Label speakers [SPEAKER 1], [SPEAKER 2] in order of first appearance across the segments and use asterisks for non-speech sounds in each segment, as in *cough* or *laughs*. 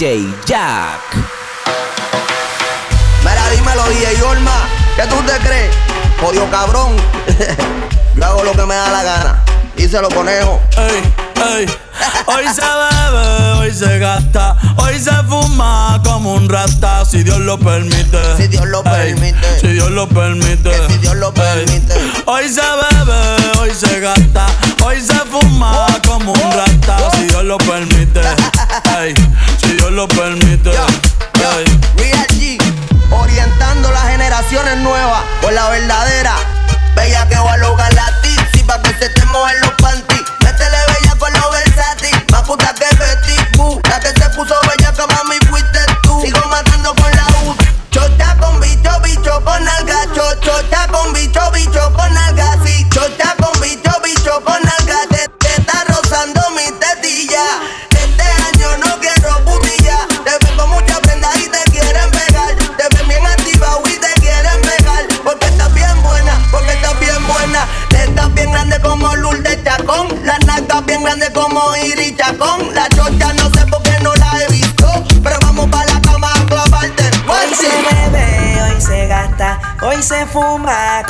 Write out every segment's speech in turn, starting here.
[SPEAKER 1] DJ Jack.
[SPEAKER 2] Mira, dímelo, DJ Olma. ¿Qué tú te crees? Jodido cabrón. *laughs* Yo hago lo que me da la gana. Díselo, conejo.
[SPEAKER 3] Ey, ey. Hoy se bebe, hoy se gasta, hoy se fuma como un rata, si Dios lo permite.
[SPEAKER 2] Si Dios lo
[SPEAKER 3] Ey,
[SPEAKER 2] permite.
[SPEAKER 3] Si Dios lo permite.
[SPEAKER 2] Que si Dios lo
[SPEAKER 3] Ey.
[SPEAKER 2] permite.
[SPEAKER 3] Hoy se bebe, hoy se gasta, hoy se fuma como un rata, si Dios lo permite. Ey, Dios lo permite.
[SPEAKER 2] Yo, yo. Real G, orientando las generaciones nuevas por la verdadera.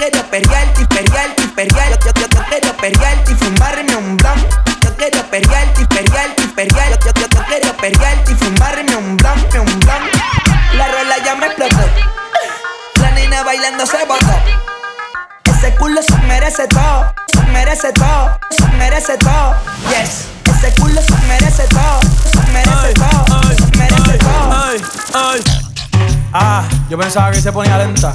[SPEAKER 4] Quiero perrearte perrearte y perrearte. Yo, yo, yo quiero perrearte y fumarme un blon. Yo quiero perrearte perrearte y perrearte. Yo, yo, yo quiero perrearte y fumarme un blon, un blon. La rola ya me explotó. La nena bailando se botó. Ese culo se merece todo, se merece todo, se merece todo. Yes, ese culo se merece todo, se merece todo, se merece
[SPEAKER 3] ay,
[SPEAKER 4] todo.
[SPEAKER 3] ay, ay. Ah, yo pensaba que se ponía lenta.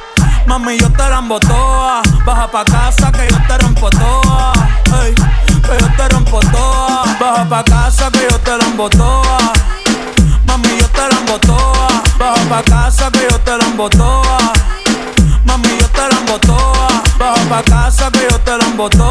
[SPEAKER 3] Mami, yo te la embotoa. Baja pa' casa que yo te rompo toa. Ey, que yo te rompo toa. Baja pa' casa que yo te la embotoa. Mami, yo te la embotoa. Baja pa' casa que yo te la embotoa. Mami, yo te la embotoa. Baja pa' casa que yo te la embotoa.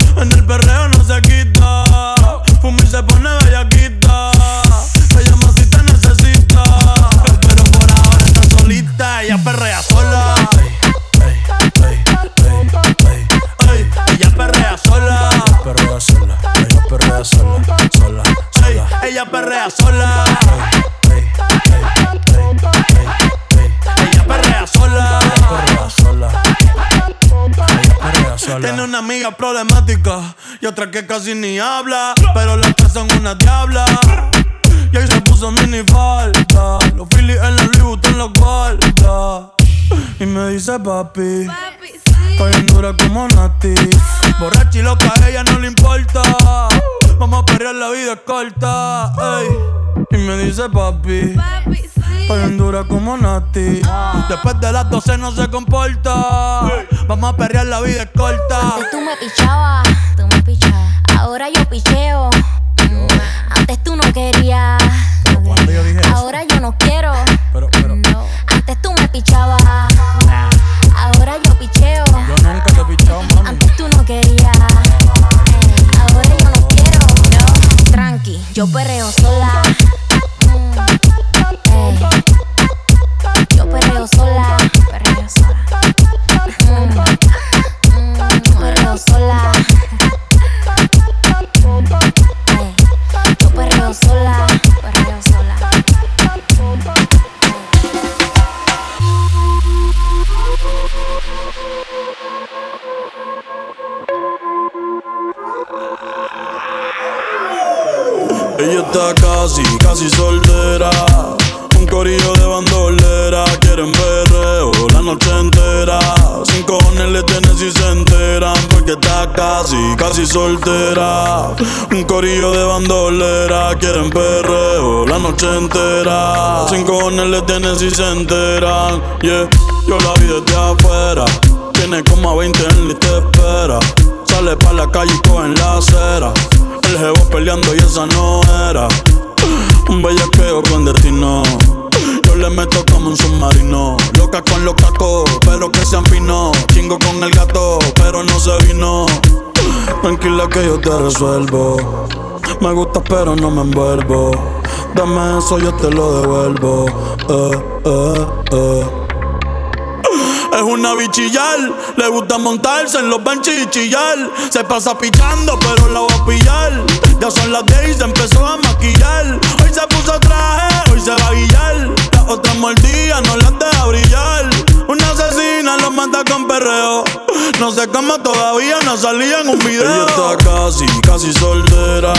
[SPEAKER 3] En el perreo no se quita. Fumir se pone bellaquita. Ella más si te necesita. Pero por ahora está solita. Ella perrea sola. Ey, ey, ey, ey, ey. Ella perrea sola.
[SPEAKER 5] perrea sola, ella perrea sola, sola.
[SPEAKER 3] ella perrea sola. Tiene una amiga problemática y otra que casi ni habla. Pero las tres son una diabla. Y ahí se puso mini falta. Los Phillies en la Louis en la guarda. Y me dice papi. Estoy en dura como Nati. Borracha y loca, a ella no le importa. Vamos a perrear, la vida es corta. ey. Y me dice papi. Estoy en dura como Nati. Después de las 12 no se comporta. Vamos a perrear, la vida es corta.
[SPEAKER 6] Antes tú me pichabas, tú me pichabas. Ahora yo picheo. Mm, Antes tú no querías.
[SPEAKER 7] yo eso?
[SPEAKER 6] Ahora yo no quiero.
[SPEAKER 7] Pero, pero,
[SPEAKER 6] No. Antes tú me pichabas. Yo perreo
[SPEAKER 3] casi, casi soltera. Un corillo de bandolera. Quieren perreo la noche entera. Sin cojones le tienen si se enteran. Porque está casi, casi soltera. Un corillo de bandolera. Quieren perreo la noche entera. Sin cojones le tienen si se enteran. Yeah, yo la vi desde afuera. Tiene como a 20 en lista de espera. Sale pa' la calle y coge en la acera. El jevo peleando y esa no era. Un bellaqueo con destino. Yo le meto como un submarino. Loca con los cacos, pero que se afinó. Chingo con el gato, pero no se vino. Tranquila que yo te resuelvo. Me gusta, pero no me envuelvo. Dame eso, yo te lo devuelvo. Eh, eh, eh. Es una bichillar, le gusta montarse en los benches y chillar. Se pasa pichando, pero la voy a pillar. Ya son las 10 y se empezó a maquillar. Hoy se puso traje, hoy se va a guillar. Las otras mordidas no las deja brillar. Una asesina lo mata con perreo. No sé cómo todavía no salía en un video. Ella está casi, casi soltera.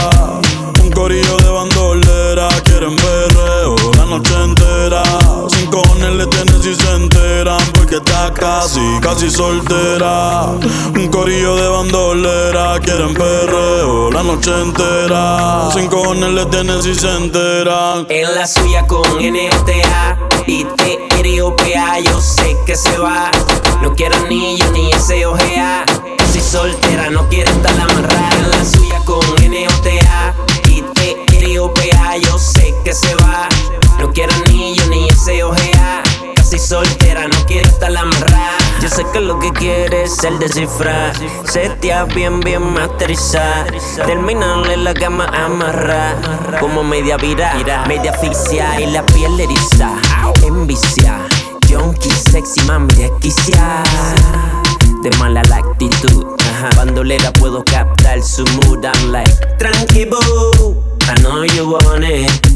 [SPEAKER 3] Un corillo de bandolera. Quieren perreo la noche entera. Sin cojones le tienen si se enteran. Porque está casi, casi soltera. Un corillo de bandolera. Quieren perreo la noche entera. Sin cojones le tienen si se enteran.
[SPEAKER 1] En la suya con NTA y TROPA yo sé que se va. No quiere anillo ni ese ojea. Si soltera no quiere estar amarrada. En la suya con NOTA y TROPA yo sé que se va. No quiere anillo ni ese ojea. Casi soltera no quiere estar amarrada. Yo sé que lo que quiere es el descifrar. Setea bien, bien masterizar. Terminarle la cama amarrar. Como media vira, media asfixia y la piel eriza. Envicia, junkie, sexy, mami, desquicia. De mala la actitud. Bandolera puedo captar su mood. I'm like, tranqui. I know you want it.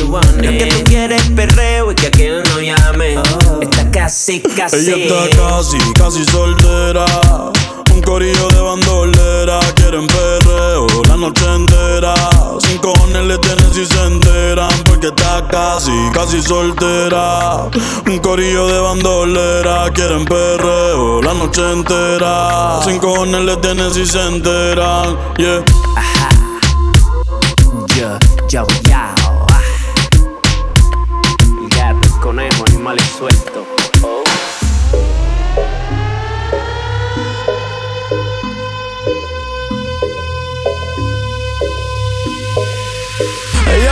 [SPEAKER 1] You want it. Lo que tú quieres perreo y que aquel no llame. Está casi, casi.
[SPEAKER 3] Ella está casi, casi soltera. Un corillo de bandolera. Quieren perreo la noche entera. Sin cojones le tienen si se enteran. Porque está casi, casi soltera. Un corillo de bandolera. Quieren perreo la noche entera. Sin cojones le tienen si se enteran. Yeah.
[SPEAKER 1] Yo, yo, yo. ah.
[SPEAKER 3] Ella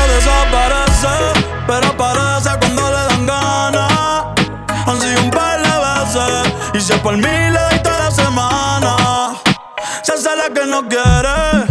[SPEAKER 3] desaparece, pero aparece cuando le dan ganas. Han sido un par de veces, y si es por toda la semana. Se hace la que no quiere,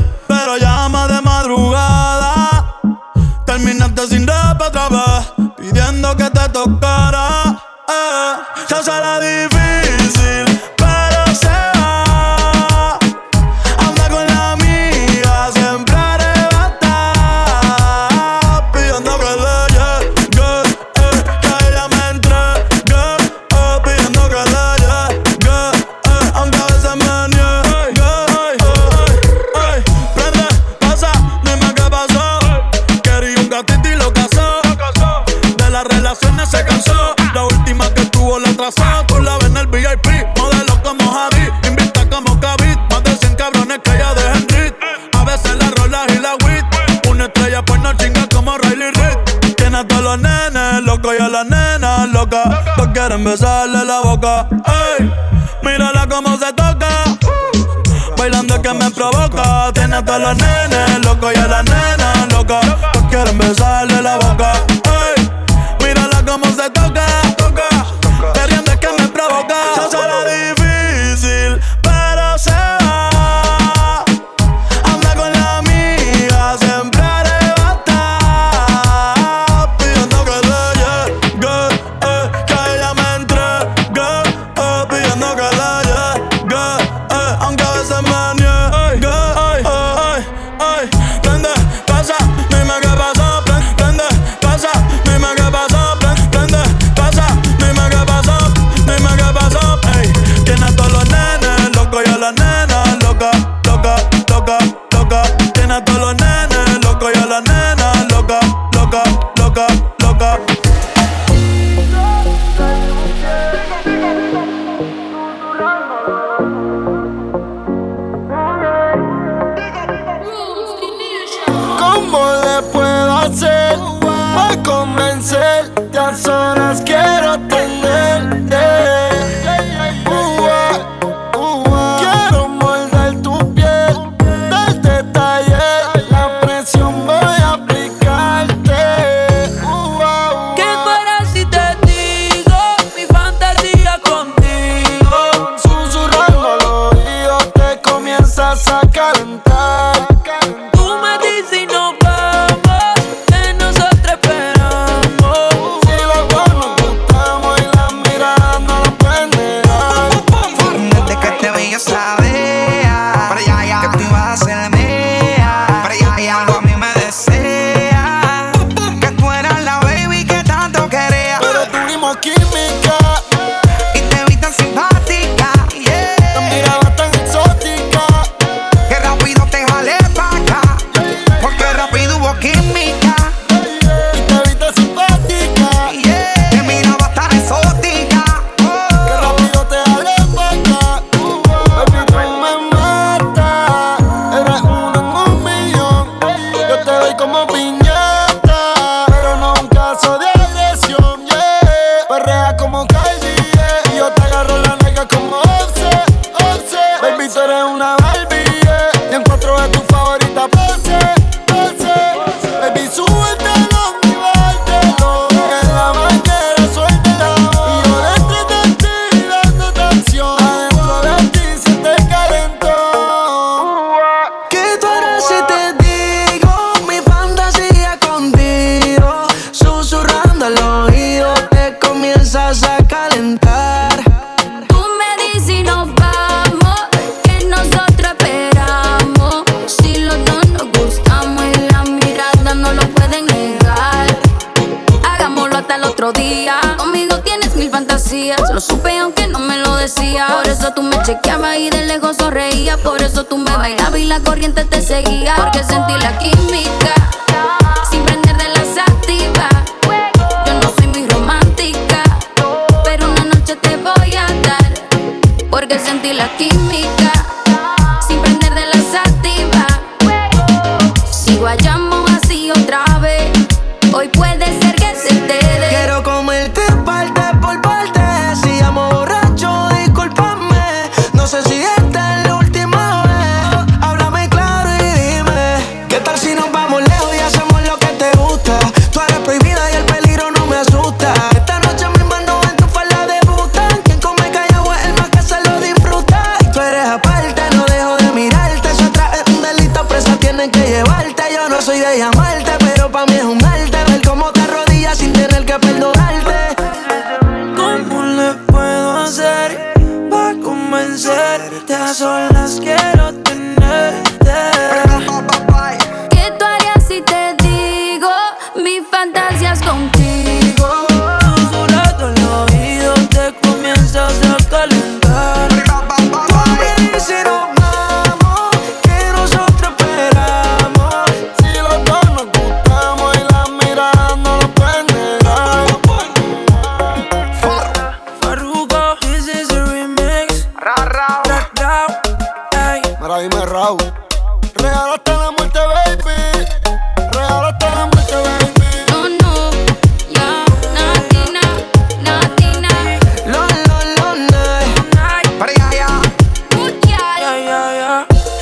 [SPEAKER 8] quieren besarle la boca. Ey, mírala cómo se toca. Bailando que me provoca. Tiene a todos los nenes locos y a la nena loca. Todos quieren besarle la boca.
[SPEAKER 9] tú me
[SPEAKER 10] bailabas y la corriente te seguía. Porque sentí la química.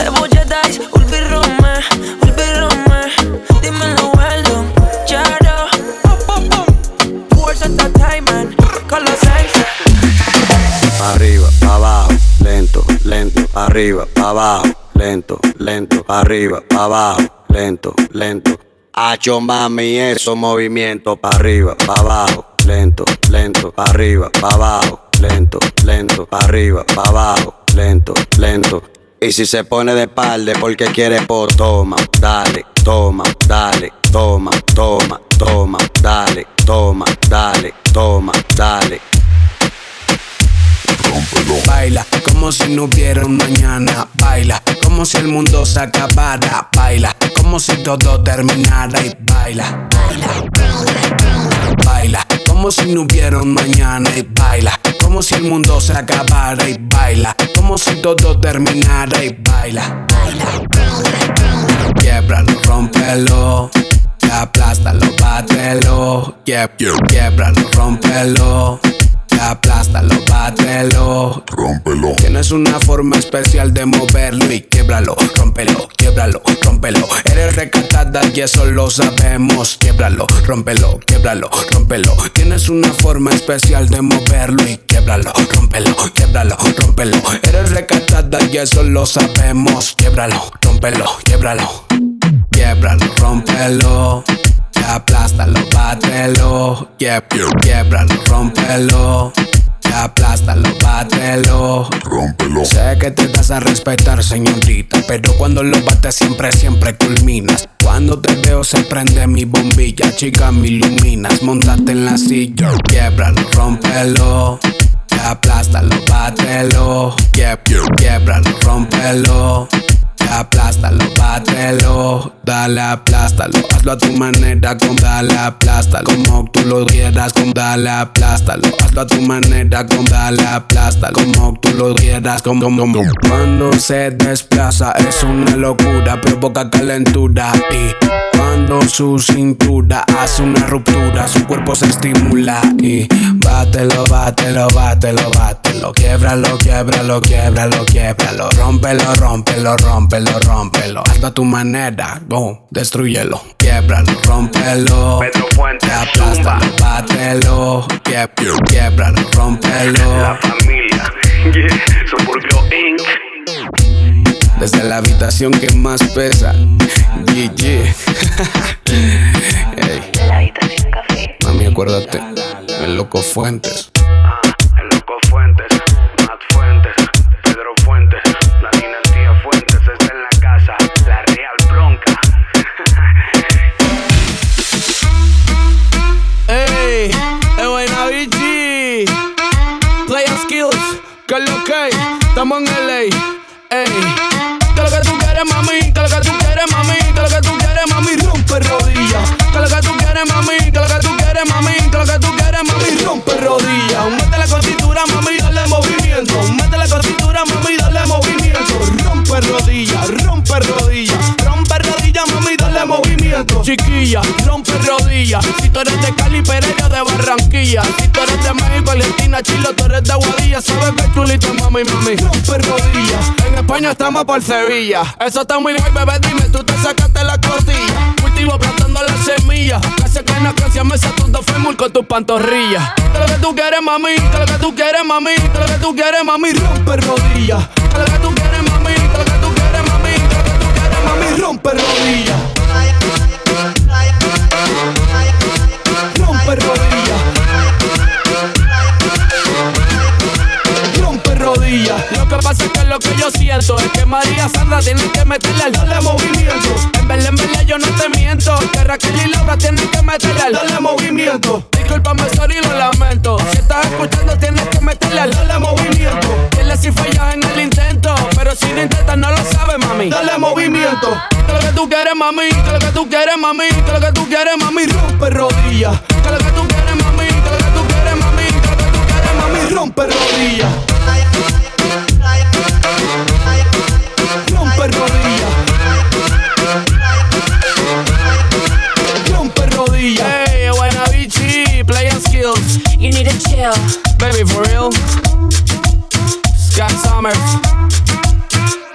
[SPEAKER 11] E buccetai, ulbi rome, ulbi rome Dimmelo bello, chiaro Pum pum pum. Puoi senza
[SPEAKER 12] timer, con lo senso
[SPEAKER 13] Arriba, pa' abajo, lento, lento. Arriba, pa' abajo, lento, lento. Arriba, pa' abajo, lento, lento. Hacho mami, eso movimiento. Pa' arriba, pa' abajo, lento, lento, pa' arriba, pa' abajo, lento, lento, pa' arriba, pa' abajo, lento, lento. Y si se pone de espalda porque quiere po, toma, dale, toma, dale, toma, toma, toma, dale, toma, dale, toma, dale.
[SPEAKER 14] Baila como si no hubiera un mañana. Baila como si el mundo se acabara. Baila como si todo terminara y baila. Baila como si no hubiera un mañana y baila como si el mundo se acabara y baila como si todo terminara y baila. Quiebralo, rompelo. Aplástalo, bátelo. Quiebralo, rompelo aplástalo, bátelo, rómpelo. Tienes una forma especial de moverlo y quiebralo, rómpelo, quiebralo, rómpelo. Eres recatada y eso lo sabemos. Quiebralo, rómpelo, quiebralo, rómpelo. Tienes una forma especial de moverlo y quiebralo, rómpelo, quiebralo, rómpelo. Eres recatada y eso lo sabemos. Quiebralo, rómpelo, quiebralo. Quiebralo, rómpelo aplástalo, bátelo, quiebralo, rompelo. Aplástalo, bátelo, rómpelo. Sé que te das a respetar, señorita, pero cuando lo bates siempre, siempre culminas. Cuando te veo se prende mi bombilla, chica, me iluminas. Montate en la silla, quiebralo, rompelo. Aplástalo, bátelo, quiebralo, rompelo aplástalo, bátelo, dale, aplástalo, hazlo a tu manera, con dale, aplástalo, como tú lo quieras, con dale, aplástalo, hazlo a tu manera, con dale, aplástalo, como tú lo quieras, con, Cuando se desplaza es una locura, provoca calentura y cuando su cintura hace una ruptura, su cuerpo se estimula y bátelo, bátelo, bátelo, bátelo, quiebralo, quiebralo, quiebralo, quiebralo, rómpelo, rómpelo, rómpelo, rómpelo, hazlo a tu manera, boom, destruyelo, quiebralo, rómpelo,
[SPEAKER 15] Pedro Fuentes,
[SPEAKER 14] aplástalo, bátelo, quiebralo, rómpelo,
[SPEAKER 15] la familia, *laughs* yeah, Suburbio Inc
[SPEAKER 14] desde la habitación que más pesa. GG. hey. *laughs*
[SPEAKER 16] La habitación café.
[SPEAKER 14] Acuérdate, el loco Fuentes. Rompe rodillas, rompe rodillas, mami, dale movimiento. Chiquilla, rompe rodillas. Si tú eres de Cali, Pereira, de Barranquilla. Si tú eres de México, Argentina, Chile, tú eres de Aguadilla. Sabes que chulito, mami, mami, rompe rodillas. En España estamos por Sevilla. Eso está muy bien, bebé, dime, tú te sacaste la costilla. Cultivo plantando las semillas. Hace que una canción me todo fémur con tus pantorrillas. Que lo que tú quieres, mami, que lo que tú quieres, mami, que lo que tú quieres, mami, rompe rodillas. Que lo que tú quieres, mami, que lo que tú rompe rodillas. Lo que pasa es que lo que yo siento es que María Sandra tiene que meterle al doble movimiento. En verdad, en verdad, yo no te miento. Que Raquel y Laura tienen que meterle al doble movimiento. Disculpame, sorry, lo lamento. Si estás escuchando, tienes que meterle al doble movimiento. Dile si fallas en el intento. Pero si no intentas, no lo sabes, mami. Dale movimiento. Que lo que tú quieres, mami. Que lo que tú quieres, mami. Que lo que tú quieres, mami. Rompe rodillas. Que lo que tú quieres, mami. Que lo que tú quieres, mami. Que lo que tú quieres, mami. Rompe rodillas. Rompe rodillas. Rompe rodillas. Hey, Buenavichi, playing skills.
[SPEAKER 16] You need to chill.
[SPEAKER 14] Baby, for real. Scott Summers.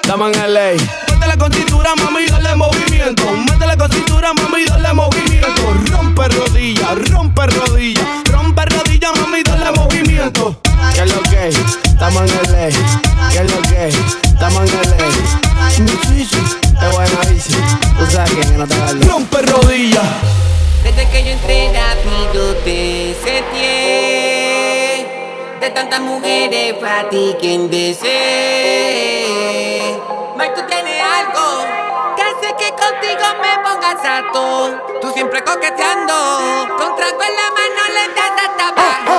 [SPEAKER 14] Estamos en LA. Métele con cintura, mami, dale movimiento. Métele con cintura, mami, dale movimiento. Rompe rodillas, rompe rodillas, rompe
[SPEAKER 17] rodillas, mami, dale movimiento.
[SPEAKER 14] ¿Qué es lo que? Estamos en el
[SPEAKER 18] para ti quien desee Mike, tú tienes algo Que hace que contigo me pongas alto Tú siempre coqueteando Con trago en la mano le das hasta abajo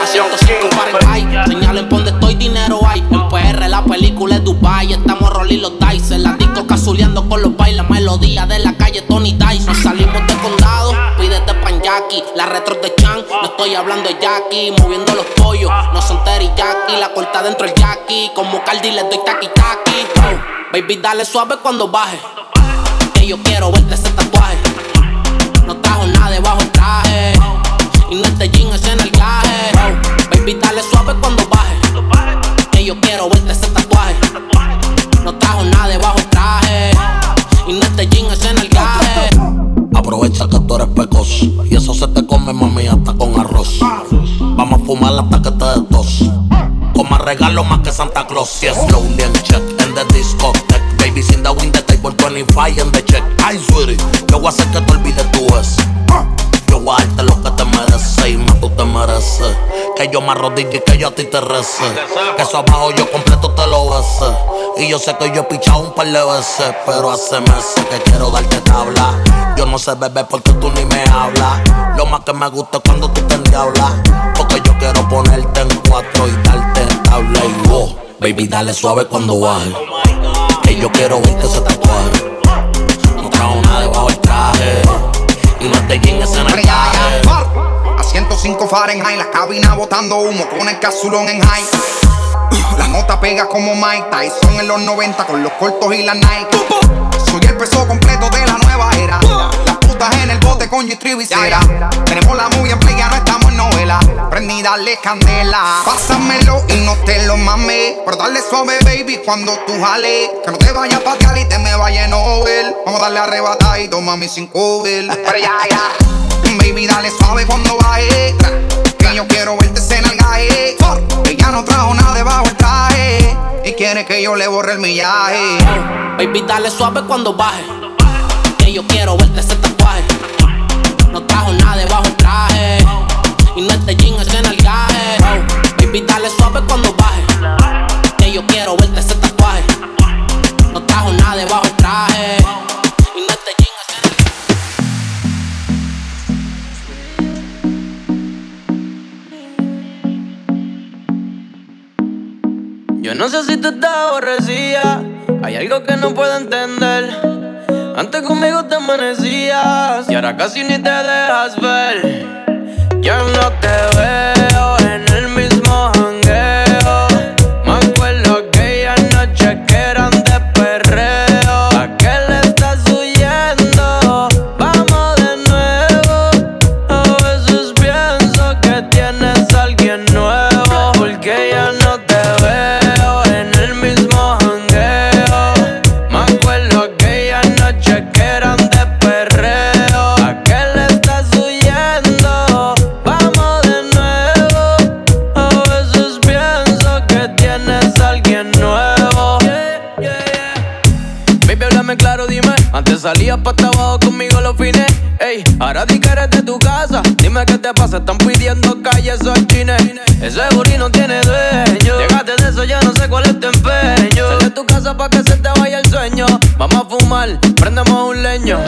[SPEAKER 19] A 105 Fahrenheit, señalen por donde estoy, dinero hay. En PR la película es Dubai, estamos rolling los dice. En la cazuleando con los bailes, melodía de la calle Tony Dice. Nos salimos de condado, pídete pan Jackie. La retro de Chan, no estoy hablando de Jackie. Moviendo los pollos, no son Jackie. La corta dentro el Jackie, como Cardi le doy taqui taqui. Baby, dale suave cuando baje. Que yo quiero verte ese tatuaje. No trajo nada debajo el traje. yo
[SPEAKER 20] me arrodille y que yo a ti te rece. Que eso abajo yo completo te lo besé. Y yo sé que yo he pichado un par de veces, pero hace meses que quiero darte tabla. Yo no sé beber porque tú ni me hablas. Lo más que me gusta es cuando tú te endiablas. Porque yo quiero ponerte en cuatro y darte tabla y go. Baby, dale suave cuando baje. Que yo quiero verte ese tatuaje. No trajo nada debajo del traje. Y no te en ese
[SPEAKER 21] narcaje. 5 Fahrenheit. La cabina botando humo con el casulón en high. La nota pega como Mike Tyson en los 90 con los cortos y la Nike. Soy el peso completo de la nueva era. Las putas en el bote con G-Trip Tenemos la movie en play, no estamos en novela. Prendí, dale candela. Pásamelo y no te lo mames. Pero dale suave, baby, cuando tú jales. Que no te vayas pa' y te me vaya en over. Vamos a darle arrebatadito, mami, sin cover. Pero ya, ya. Baby, dale suave cuando baje. Que yo quiero verte en el gaje. Ella no trajo nada debajo el traje. Y quiere que yo le borre el millaje.
[SPEAKER 19] Baby, dale suave cuando baje. Que yo quiero verte ese tatuaje. No trajo nada debajo el traje. Y no este jean es en el gaje. Baby, dale suave cuando baje. Que yo quiero verte ese tatuaje.
[SPEAKER 12] Yo no sé si tú estás aborrecida. Hay algo que no puedo entender. Antes conmigo te amanecías y ahora casi ni te dejas ver. Ya no te veo te pasa, están pidiendo calles o chines. Ese booty no tiene dueño. Llegaste de eso, ya no sé cuál es tu empeño. Sal de tu casa pa' que se te vaya el sueño. Vamos a fumar, prendemos un leño.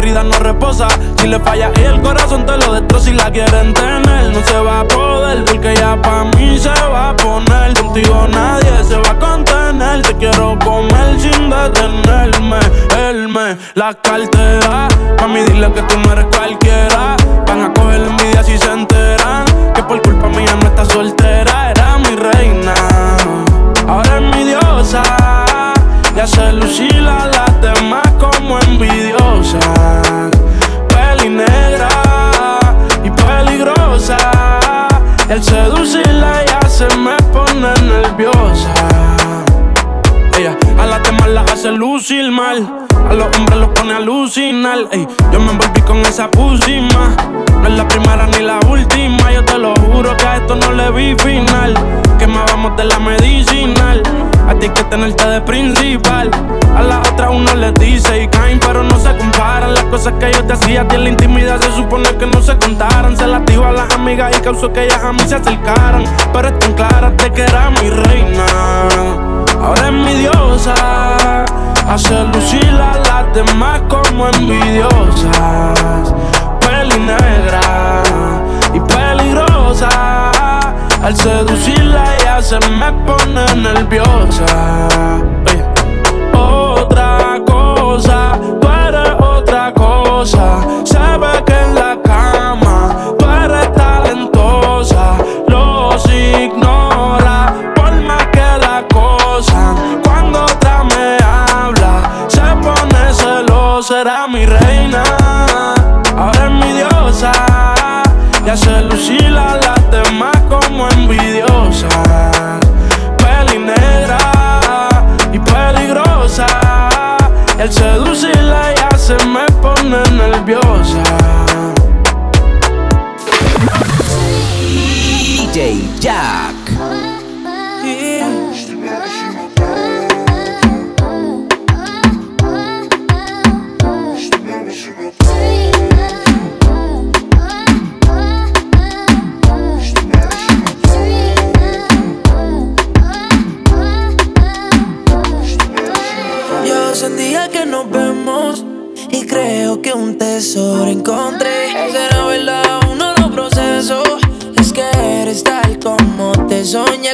[SPEAKER 12] No
[SPEAKER 22] reposa. Si le falla y el corazón te lo destroza. Si la quieren tener, no se va a poder. Porque ya pa' mí se va a poner. Contigo nadie se va a contener. Te quiero comer sin detenerme. Él me la cartera. Mami, dile que tú no eres cualquiera. Van a coger la envidia si se enteran. Que por culpa mía no está soltera. Era mi reina. Ahora es mi diosa. Y hace lucir a lucir. A los hombres los pone a alucinar. Ey, yo me envolví con esa pusima. No es la primera ni la última. Yo te lo juro que a esto no le vi final. Que me vamos de la medicinal. A ti hay que tenerte de principal. A las otras uno les dice y caen, pero no se comparan. Las cosas que yo te hacía a ti en la intimidad se supone que no se contaran. Se las dijo a las amigas y causó que ellas a mí se acercaran. Pero están claras de que era mi reina. Ahora es mi diosa. Hace lucir a las demás como envidiosas. Peli negra y peligrosa. Al seducirla ya se me pone nerviosa. Otra cosa, tú eres otra cosa.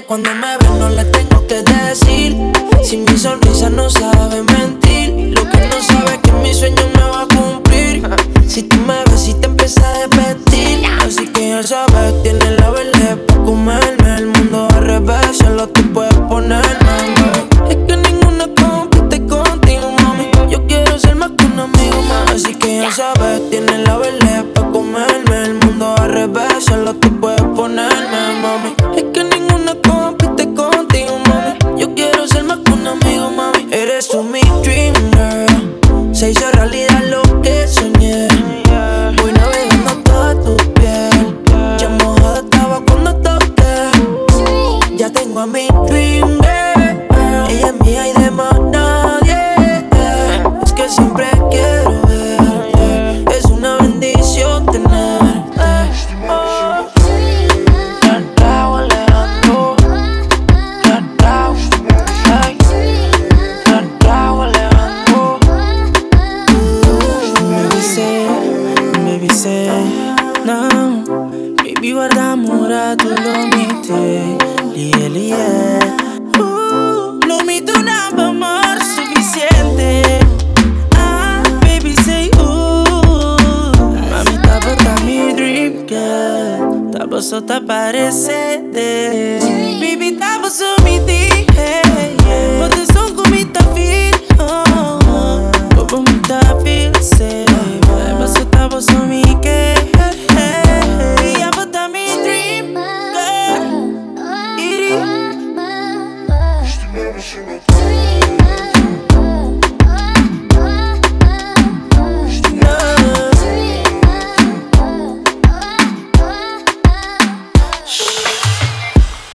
[SPEAKER 22] Cuando me
[SPEAKER 18] ves, no le tengo que decir. Si mi sonrisa no sabe mentir, lo que no sabe es que mi sueño me va a cumplir. Si tú me ves